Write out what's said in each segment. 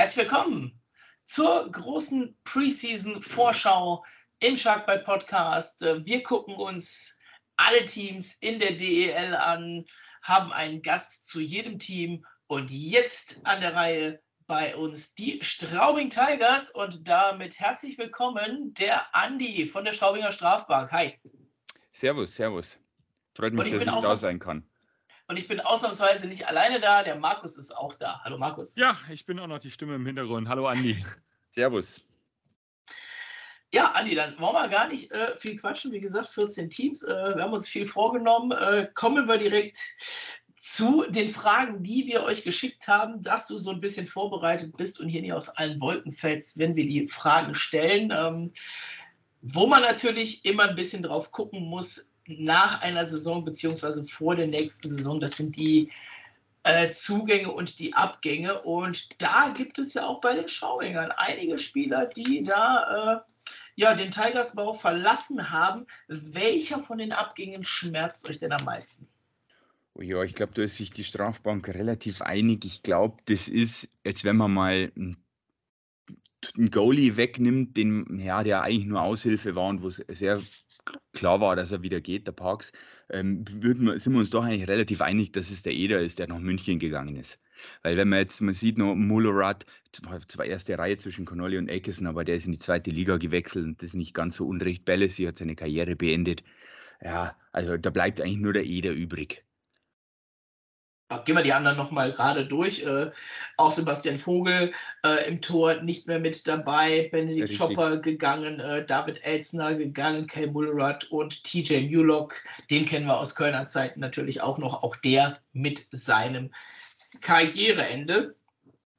Herzlich willkommen zur großen Preseason-Vorschau im Sharkbite Podcast. Wir gucken uns alle Teams in der DEL an, haben einen Gast zu jedem Team und jetzt an der Reihe bei uns die Straubing Tigers und damit herzlich willkommen der Andi von der Straubinger Strafbank. Hi. Servus, servus. Freut mich, dass ich da sein kann. Und ich bin ausnahmsweise nicht alleine da, der Markus ist auch da. Hallo Markus. Ja, ich bin auch noch die Stimme im Hintergrund. Hallo Andi. servus. Ja, Andi, dann wollen wir gar nicht äh, viel quatschen. Wie gesagt, 14 Teams. Äh, wir haben uns viel vorgenommen. Äh, kommen wir direkt zu den Fragen, die wir euch geschickt haben, dass du so ein bisschen vorbereitet bist und hier nicht aus allen Wolken fällst, wenn wir die Fragen stellen. Ähm, wo man natürlich immer ein bisschen drauf gucken muss nach einer Saison beziehungsweise vor der nächsten Saison, das sind die äh, Zugänge und die Abgänge. Und da gibt es ja auch bei den Schauingern einige Spieler, die da äh, ja, den Tigersbau verlassen haben. Welcher von den Abgängen schmerzt euch denn am meisten? Oh ja, ich glaube, da ist sich die Strafbank relativ einig. Ich glaube, das ist, jetzt wenn man mal einen Goalie wegnimmt, den, ja, der eigentlich nur Aushilfe war und wo es sehr klar war, dass er wieder geht, der Parks, ähm, wir, sind wir uns doch eigentlich relativ einig, dass es der Eder ist, der nach München gegangen ist. Weil wenn man jetzt, man sieht noch Mullerat, zwar erste Reihe zwischen Connolly und Eckerson, aber der ist in die zweite Liga gewechselt und das ist nicht ganz so unrecht. Bellesi hat seine Karriere beendet. Ja, also da bleibt eigentlich nur der Eder übrig gehen wir die anderen nochmal gerade durch. Äh, auch Sebastian Vogel äh, im Tor nicht mehr mit dabei, Benedikt Chopper gegangen, äh, David Elsner gegangen, Kay Mullerat und TJ Mulock. Den kennen wir aus Kölner Zeiten natürlich auch noch. Auch der mit seinem Karriereende.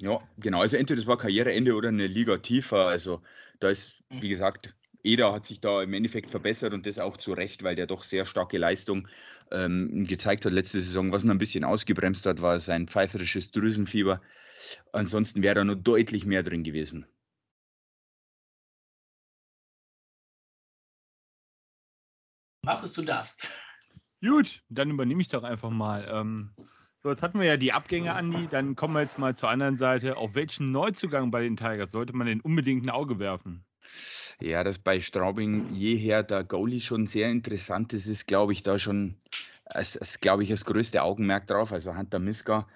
Ja, genau. Also entweder das war Karriereende oder eine Liga tiefer. Also da ist, wie mhm. gesagt, Eder hat sich da im Endeffekt verbessert und das auch zu Recht, weil der doch sehr starke Leistung ähm, gezeigt hat letzte Saison. Was ihn ein bisschen ausgebremst hat, war sein pfeiferisches Drüsenfieber. Ansonsten wäre da nur deutlich mehr drin gewesen. Markus, du darfst. Gut, dann übernehme ich doch einfach mal. Ähm, so, jetzt hatten wir ja die Abgänge, Andi. Dann kommen wir jetzt mal zur anderen Seite. Auf welchen Neuzugang bei den Tigers sollte man denn unbedingt ein Auge werfen? Ja, dass bei Straubing jeher der Goalie schon sehr interessant ist, ist, glaube ich, da schon, als, glaube ich, das größte Augenmerk drauf. Also Hunter Miska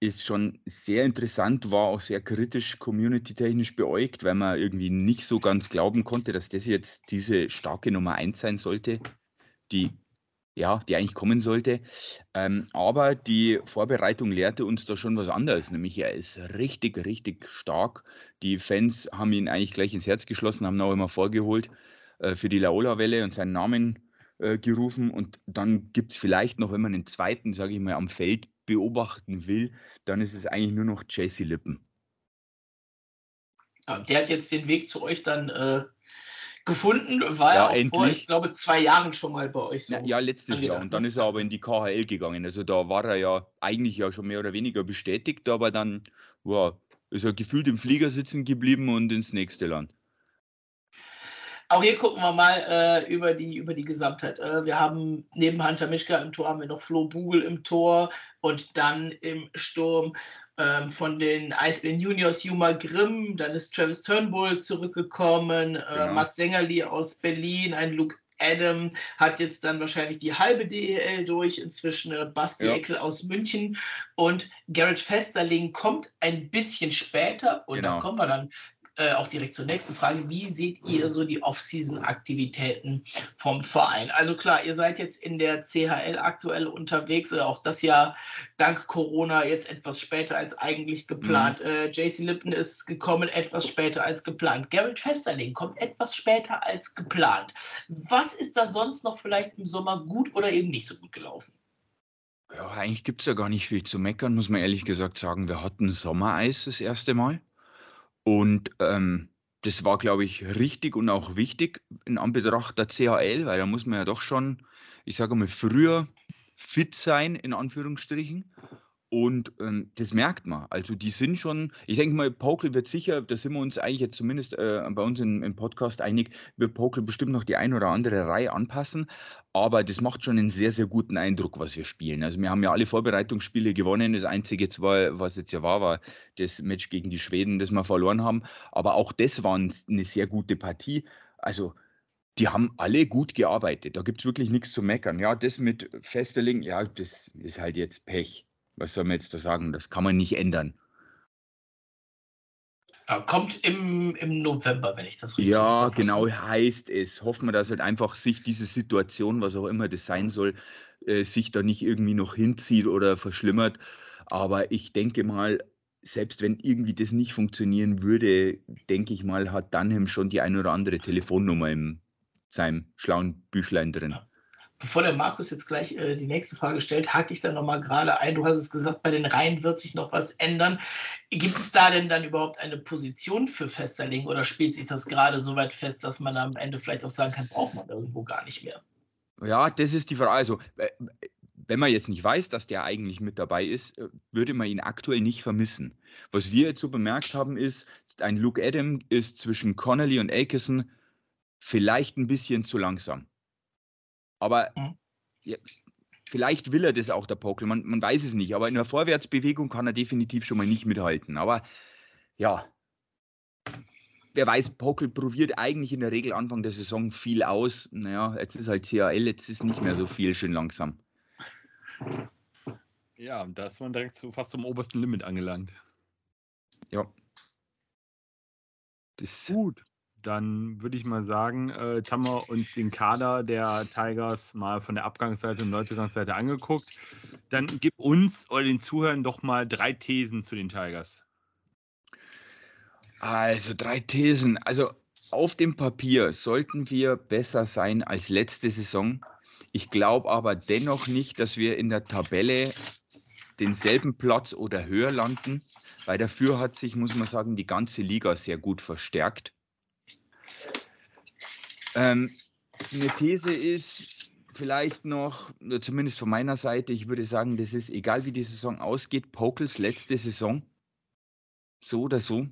ist schon sehr interessant, war auch sehr kritisch community-technisch beäugt, weil man irgendwie nicht so ganz glauben konnte, dass das jetzt diese starke Nummer 1 sein sollte, die ja, die eigentlich kommen sollte. Ähm, aber die Vorbereitung lehrte uns da schon was anderes, nämlich er ist richtig, richtig stark. Die Fans haben ihn eigentlich gleich ins Herz geschlossen, haben ihn auch immer vorgeholt äh, für die Laola-Welle und seinen Namen äh, gerufen. Und dann gibt es vielleicht noch, wenn man den zweiten, sage ich mal, am Feld beobachten will, dann ist es eigentlich nur noch Jesse Lippen. Der hat jetzt den Weg zu euch dann äh, gefunden, war ja, er auch vor, ich glaube, zwei Jahren schon mal bei euch so. Ja, ja letztes Jahr. Und dann ist er aber in die KHL gegangen. Also da war er ja eigentlich ja schon mehr oder weniger bestätigt, aber dann wow, ist er gefühlt im Flieger sitzen geblieben und ins nächste Land. Auch hier gucken wir mal äh, über, die, über die Gesamtheit. Äh, wir haben neben Hunter Mischka im Tor haben wir noch Flo Bugel im Tor und dann im Sturm ähm, von den Eisbären Juniors Juma Grimm. Dann ist Travis Turnbull zurückgekommen, äh, genau. Max Sängerli aus Berlin, ein Luke Adam hat jetzt dann wahrscheinlich die halbe DEL durch, inzwischen äh, Basti ja. Eckel aus München und Garrett Festerling kommt ein bisschen später und genau. da kommen wir dann äh, auch direkt zur nächsten Frage. Wie seht ihr so die Off-Season-Aktivitäten vom Verein? Also klar, ihr seid jetzt in der CHL aktuell unterwegs, äh, auch das Jahr dank Corona jetzt etwas später als eigentlich geplant. Mhm. Äh, JC Lippen ist gekommen etwas später als geplant. Gerrit Festerling kommt etwas später als geplant. Was ist da sonst noch vielleicht im Sommer gut oder eben nicht so gut gelaufen? Ja, eigentlich gibt es ja gar nicht viel zu meckern, muss man ehrlich gesagt sagen. Wir hatten Sommereis das erste Mal. Und ähm, das war, glaube ich, richtig und auch wichtig in Anbetracht der CHL, weil da muss man ja doch schon, ich sage mal, früher fit sein, in Anführungsstrichen. Und ähm, das merkt man. Also die sind schon, ich denke mal, Pokel wird sicher, da sind wir uns eigentlich jetzt zumindest äh, bei uns im, im, Podcast einig, wird Pokel bestimmt noch die ein oder andere Reihe anpassen. Aber das macht schon einen sehr, sehr guten Eindruck, was wir spielen. Also wir haben ja alle Vorbereitungsspiele gewonnen. Das einzige zwar, was jetzt ja war, war das Match gegen die Schweden, das wir verloren haben. Aber auch das war eine sehr gute Partie. Also die haben alle gut gearbeitet. Da gibt es wirklich nichts zu meckern. Ja, das mit Festerling, ja, das ist halt jetzt Pech was soll man jetzt da sagen? Das kann man nicht ändern. kommt im, im November, wenn ich das richtig Ja, genau, heißt es. Hoffen wir, dass halt einfach sich diese Situation, was auch immer das sein soll, äh, sich da nicht irgendwie noch hinzieht oder verschlimmert. Aber ich denke mal, selbst wenn irgendwie das nicht funktionieren würde, denke ich mal, hat Dunham schon die ein oder andere Telefonnummer in seinem schlauen Büchlein drin. Ja bevor der Markus jetzt gleich äh, die nächste Frage stellt, hake ich da nochmal gerade ein. Du hast es gesagt, bei den Reihen wird sich noch was ändern. Gibt es da denn dann überhaupt eine Position für Festerling oder spielt sich das gerade so weit fest, dass man am Ende vielleicht auch sagen kann, braucht man irgendwo gar nicht mehr? Ja, das ist die Frage. Also, wenn man jetzt nicht weiß, dass der eigentlich mit dabei ist, äh, würde man ihn aktuell nicht vermissen. Was wir jetzt so bemerkt haben, ist, ein Luke Adam ist zwischen Connolly und Akerson vielleicht ein bisschen zu langsam. Aber mhm. ja, vielleicht will er das auch, der Pockel. Man, man weiß es nicht. Aber in der Vorwärtsbewegung kann er definitiv schon mal nicht mithalten. Aber ja, wer weiß, Pockel probiert eigentlich in der Regel Anfang der Saison viel aus. Naja, jetzt ist halt CAL, jetzt ist nicht mehr so viel, schön langsam. Ja, da ist man direkt so fast zum obersten Limit angelangt. Ja. Das Gut dann würde ich mal sagen, äh, jetzt haben wir uns den Kader der Tigers mal von der Abgangsseite und Neuzugangsseite angeguckt. Dann gib uns oder den Zuhörern doch mal drei Thesen zu den Tigers. Also drei Thesen. Also auf dem Papier sollten wir besser sein als letzte Saison. Ich glaube aber dennoch nicht, dass wir in der Tabelle denselben Platz oder höher landen, weil dafür hat sich, muss man sagen, die ganze Liga sehr gut verstärkt. Ähm, eine These ist vielleicht noch, zumindest von meiner Seite, ich würde sagen, das ist egal wie die Saison ausgeht, Pokels letzte Saison. So oder so.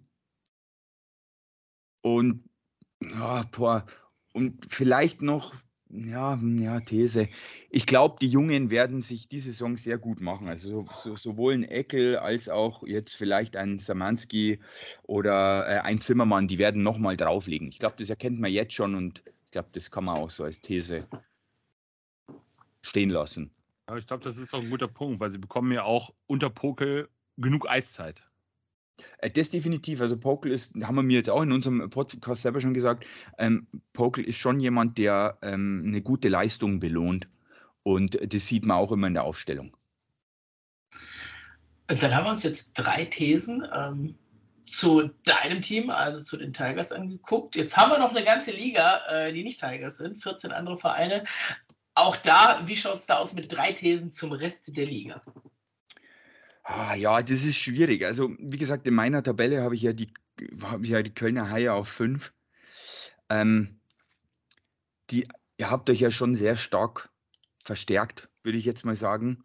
Und ja, boah, und vielleicht noch ja, hm, ja, These. Ich glaube, die Jungen werden sich diese Saison sehr gut machen. Also so, so, sowohl ein Eckel als auch jetzt vielleicht ein Samanski oder äh, ein Zimmermann, die werden nochmal drauflegen. Ich glaube, das erkennt man jetzt schon und ich glaube, das kann man auch so als These stehen lassen. Ja, ich glaube, das ist auch ein guter Punkt, weil sie bekommen ja auch unter Pokel genug Eiszeit. Äh, das definitiv. Also Pokel ist, haben wir mir jetzt auch in unserem Podcast selber schon gesagt, ähm, Pokel ist schon jemand, der ähm, eine gute Leistung belohnt. Und das sieht man auch immer in der Aufstellung. Also dann haben wir uns jetzt drei Thesen ähm, zu deinem Team, also zu den Tigers, angeguckt. Jetzt haben wir noch eine ganze Liga, äh, die nicht Tigers sind, 14 andere Vereine. Auch da, wie schaut es da aus mit drei Thesen zum Rest der Liga? Ah, ja, das ist schwierig. Also, wie gesagt, in meiner Tabelle habe ich ja die, habe ich ja die Kölner Haie auf 5. Ähm, ihr habt euch ja schon sehr stark verstärkt, würde ich jetzt mal sagen.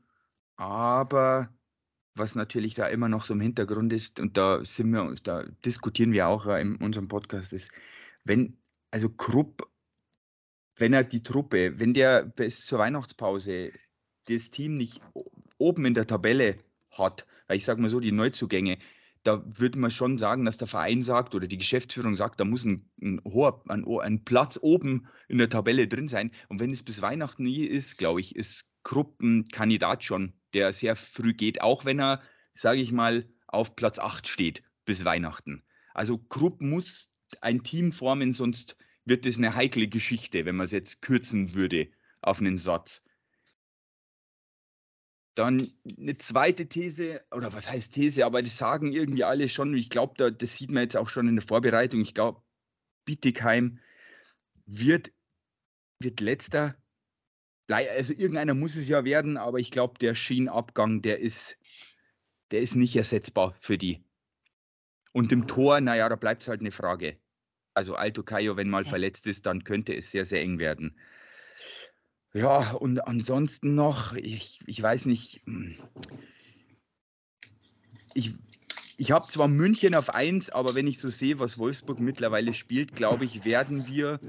Aber was natürlich da immer noch so im Hintergrund ist, und da sind wir, da diskutieren wir auch in unserem Podcast, ist, wenn, also Krupp, wenn er die Truppe, wenn der bis zur Weihnachtspause das Team nicht oben in der Tabelle hat. Weil ich sage mal so, die Neuzugänge, da würde man schon sagen, dass der Verein sagt oder die Geschäftsführung sagt, da muss ein, ein hoher ein, ein, Platz oben in der Tabelle drin sein. Und wenn es bis Weihnachten nie ist, glaube ich, ist Krupp ein Kandidat schon, der sehr früh geht, auch wenn er, sage ich mal, auf Platz 8 steht bis Weihnachten. Also Krupp muss ein Team formen, sonst wird es eine heikle Geschichte, wenn man es jetzt kürzen würde auf einen Satz. Dann eine zweite These, oder was heißt These, aber das sagen irgendwie alle schon. Ich glaube, da, das sieht man jetzt auch schon in der Vorbereitung. Ich glaube, Bietigheim wird, wird letzter. Also irgendeiner muss es ja werden, aber ich glaube, der Schienabgang, der ist, der ist nicht ersetzbar für die. Und im Tor, naja, da bleibt es halt eine Frage. Also Alto Caio, wenn mal verletzt ist, dann könnte es sehr, sehr eng werden. Ja, und ansonsten noch, ich, ich weiß nicht, hm, ich, ich habe zwar München auf 1, aber wenn ich so sehe, was Wolfsburg mittlerweile spielt, glaube ich, werden wir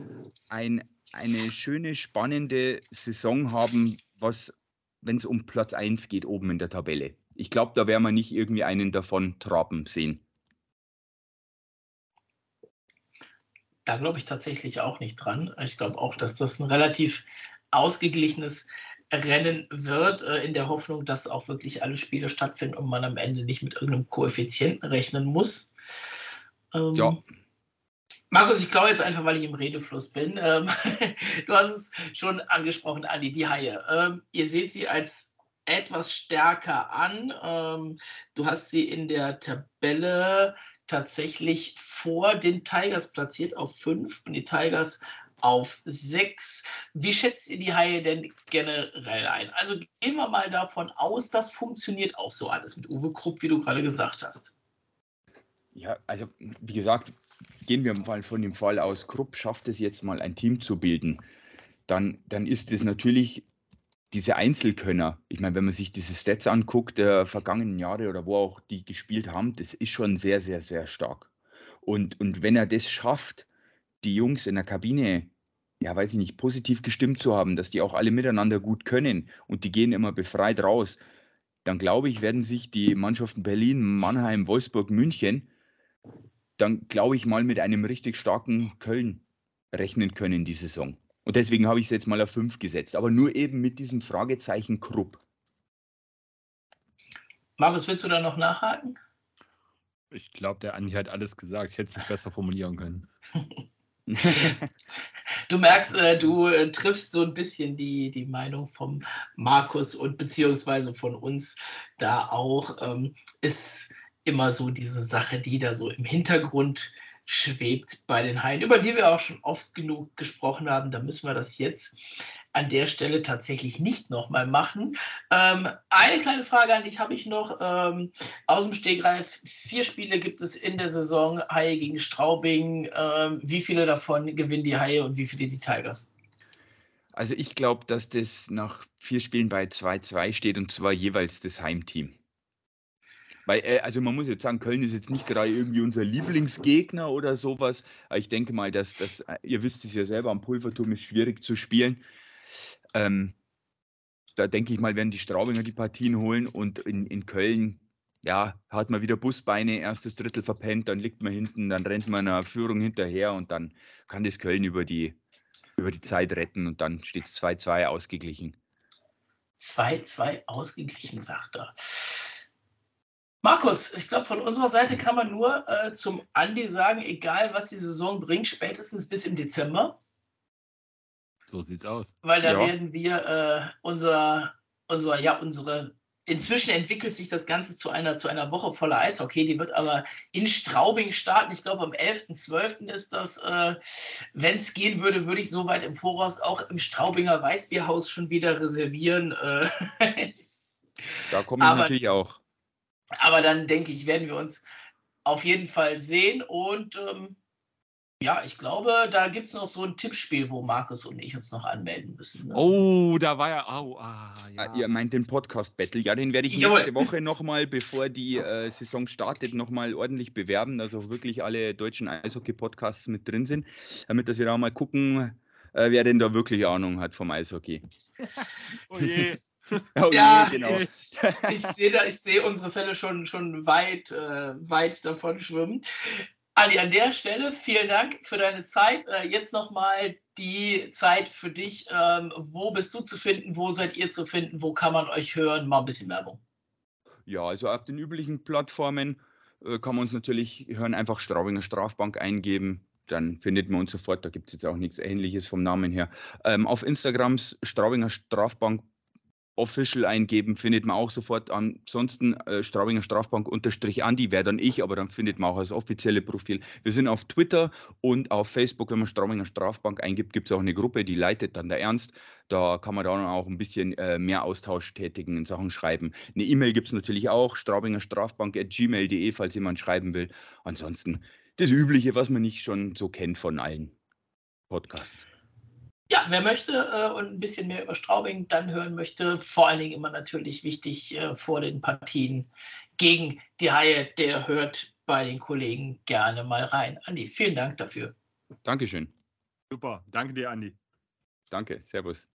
ein, eine schöne, spannende Saison haben, was, wenn es um Platz 1 geht, oben in der Tabelle. Ich glaube, da werden wir nicht irgendwie einen davon traben sehen. Da glaube ich tatsächlich auch nicht dran. Ich glaube auch, dass das ein relativ ausgeglichenes Rennen wird, äh, in der Hoffnung, dass auch wirklich alle Spiele stattfinden und man am Ende nicht mit irgendeinem Koeffizienten rechnen muss. Ähm, ja. Markus, ich glaube jetzt einfach, weil ich im Redefluss bin. Ähm, du hast es schon angesprochen, Andi, die Haie. Ähm, ihr seht sie als etwas stärker an. Ähm, du hast sie in der Tabelle tatsächlich vor den Tigers platziert auf 5 und die Tigers auf 6. Wie schätzt ihr die Haie denn generell ein? Also gehen wir mal davon aus, das funktioniert auch so alles mit Uwe Krupp, wie du gerade gesagt hast. Ja, also wie gesagt, gehen wir mal von dem Fall aus, Krupp schafft es jetzt mal ein Team zu bilden. Dann, dann ist es natürlich diese Einzelkönner. Ich meine, wenn man sich diese Stats anguckt der vergangenen Jahre oder wo auch die gespielt haben, das ist schon sehr, sehr, sehr stark. Und, und wenn er das schafft, die Jungs in der Kabine, ja, weiß ich nicht, positiv gestimmt zu haben, dass die auch alle miteinander gut können und die gehen immer befreit raus, dann glaube ich, werden sich die Mannschaften Berlin, Mannheim, Wolfsburg, München, dann glaube ich mal mit einem richtig starken Köln rechnen können die Saison. Und deswegen habe ich es jetzt mal auf 5 gesetzt, aber nur eben mit diesem Fragezeichen Krupp. Markus, willst du da noch nachhaken? Ich glaube, der Andi hat alles gesagt. Ich hätte es nicht besser formulieren können. du merkst, äh, du äh, triffst so ein bisschen die, die Meinung vom Markus und beziehungsweise von uns da auch. Ähm, ist immer so diese Sache, die da so im Hintergrund schwebt bei den Haien, über die wir auch schon oft genug gesprochen haben. Da müssen wir das jetzt an der Stelle tatsächlich nicht nochmal machen. Ähm, eine kleine Frage an dich habe ich noch. Ähm, aus dem Stegreif, vier Spiele gibt es in der Saison, Haie gegen Straubing. Ähm, wie viele davon gewinnen die Haie und wie viele die Tigers? Also ich glaube, dass das nach vier Spielen bei 2-2 steht und zwar jeweils das Heimteam. Weil, äh, also man muss jetzt sagen, Köln ist jetzt nicht gerade irgendwie unser Lieblingsgegner oder sowas. Ich denke mal, dass, dass äh, ihr wisst es ja selber, am Pulverturm ist schwierig zu spielen. Ähm, da denke ich mal, werden die Straubinger die Partien holen und in, in Köln, ja, hat man wieder Busbeine, erstes Drittel verpennt, dann liegt man hinten, dann rennt man einer Führung hinterher und dann kann das Köln über die, über die Zeit retten und dann steht es 2-2 ausgeglichen. 2-2 ausgeglichen, sagt er. Markus, ich glaube, von unserer Seite kann man nur äh, zum Andi sagen, egal was die Saison bringt, spätestens bis im Dezember. So sieht's aus. Weil da ja. werden wir äh, unser, unser, ja, unsere. Inzwischen entwickelt sich das Ganze zu einer, zu einer Woche voller Eishockey. Die wird aber in Straubing starten. Ich glaube, am 11.12. ist das. Äh, Wenn es gehen würde, würde ich soweit im Voraus auch im Straubinger Weißbierhaus schon wieder reservieren. Äh. da komme ich aber, natürlich auch. Aber dann denke ich, werden wir uns auf jeden Fall sehen und ähm, ja, ich glaube, da gibt es noch so ein Tippspiel, wo Markus und ich uns noch anmelden müssen. Ne? Oh, da war ja. Oh, ah, ja. Ah, ihr meint den Podcast-Battle. Ja, den werde ich Jawohl. nächste Woche nochmal, bevor die äh, Saison startet, nochmal ordentlich bewerben. Also wirklich alle deutschen Eishockey-Podcasts mit drin sind, damit dass wir da mal gucken, äh, wer denn da wirklich Ahnung hat vom Eishockey. oh je. Oh, ja, genau. ich, ich sehe seh unsere Fälle schon, schon weit, äh, weit davon schwimmen. Ali, an der Stelle vielen Dank für deine Zeit. Äh, jetzt nochmal die Zeit für dich. Ähm, wo bist du zu finden? Wo seid ihr zu finden? Wo kann man euch hören? Mal ein bisschen Werbung. Ja, also auf den üblichen Plattformen äh, kann man uns natürlich hören, einfach Straubinger Strafbank eingeben. Dann findet man uns sofort. Da gibt es jetzt auch nichts Ähnliches vom Namen her. Ähm, auf Instagram Straubinger Strafbank Official eingeben, findet man auch sofort. Ansonsten äh, Straubinger Strafbank unterstrich Andi wäre dann ich, aber dann findet man auch das offizielle Profil. Wir sind auf Twitter und auf Facebook, wenn man Straubinger Strafbank eingibt, gibt es auch eine Gruppe, die leitet dann der Ernst. Da kann man dann auch ein bisschen äh, mehr Austausch tätigen in Sachen Schreiben. Eine E-Mail gibt es natürlich auch, straubingerstrafbank.gmail.de, falls jemand schreiben will. Ansonsten das Übliche, was man nicht schon so kennt von allen Podcasts. Ja, wer möchte äh, und ein bisschen mehr über Straubing dann hören möchte, vor allen Dingen immer natürlich wichtig äh, vor den Partien gegen die Haie, der hört bei den Kollegen gerne mal rein. Andi, vielen Dank dafür. Dankeschön. Super, danke dir, Andi. Danke, Servus.